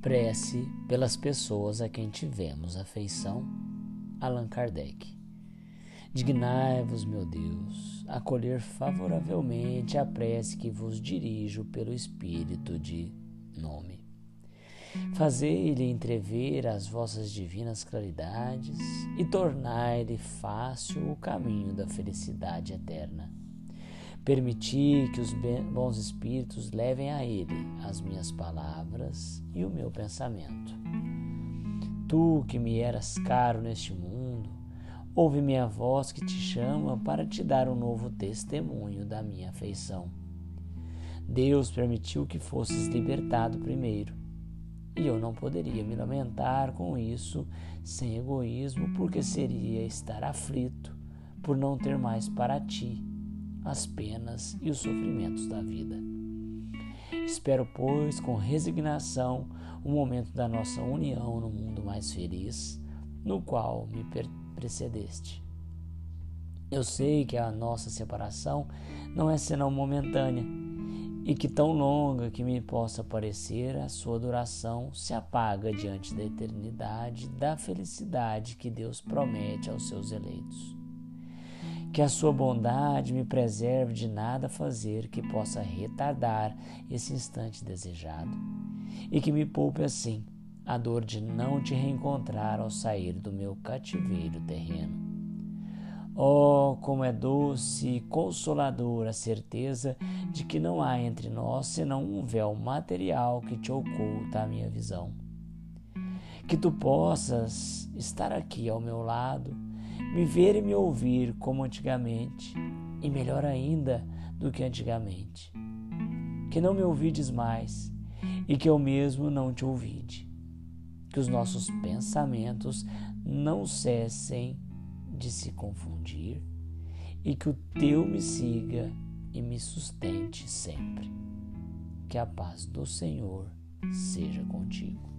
Prece pelas pessoas a quem tivemos afeição. Allan Kardec. Dignai-vos, meu Deus, acolher favoravelmente a prece que vos dirijo pelo Espírito de nome. Fazei-lhe entrever as vossas divinas claridades e tornai-lhe fácil o caminho da felicidade eterna. Permiti que os bons espíritos levem a ele as minhas palavras e o meu pensamento. Tu que me eras caro neste mundo, ouve minha voz que te chama para te dar um novo testemunho da minha afeição. Deus permitiu que fosses libertado primeiro, e eu não poderia me lamentar com isso sem egoísmo, porque seria estar aflito por não ter mais para ti as penas e os sofrimentos da vida. Espero, pois, com resignação, o momento da nossa união no mundo mais feliz, no qual me precedeste. Eu sei que a nossa separação não é senão momentânea e que tão longa que me possa parecer, a sua duração se apaga diante da eternidade da felicidade que Deus promete aos seus eleitos. Que a sua bondade me preserve de nada fazer que possa retardar esse instante desejado, e que me poupe assim a dor de não te reencontrar ao sair do meu cativeiro terreno. Oh, como é doce e consoladora a certeza de que não há entre nós senão um véu material que te oculta a minha visão. Que tu possas estar aqui ao meu lado me ver e me ouvir como antigamente, e melhor ainda do que antigamente. Que não me ouvides mais e que eu mesmo não te ouvide. Que os nossos pensamentos não cessem de se confundir e que o teu me siga e me sustente sempre. Que a paz do Senhor seja contigo.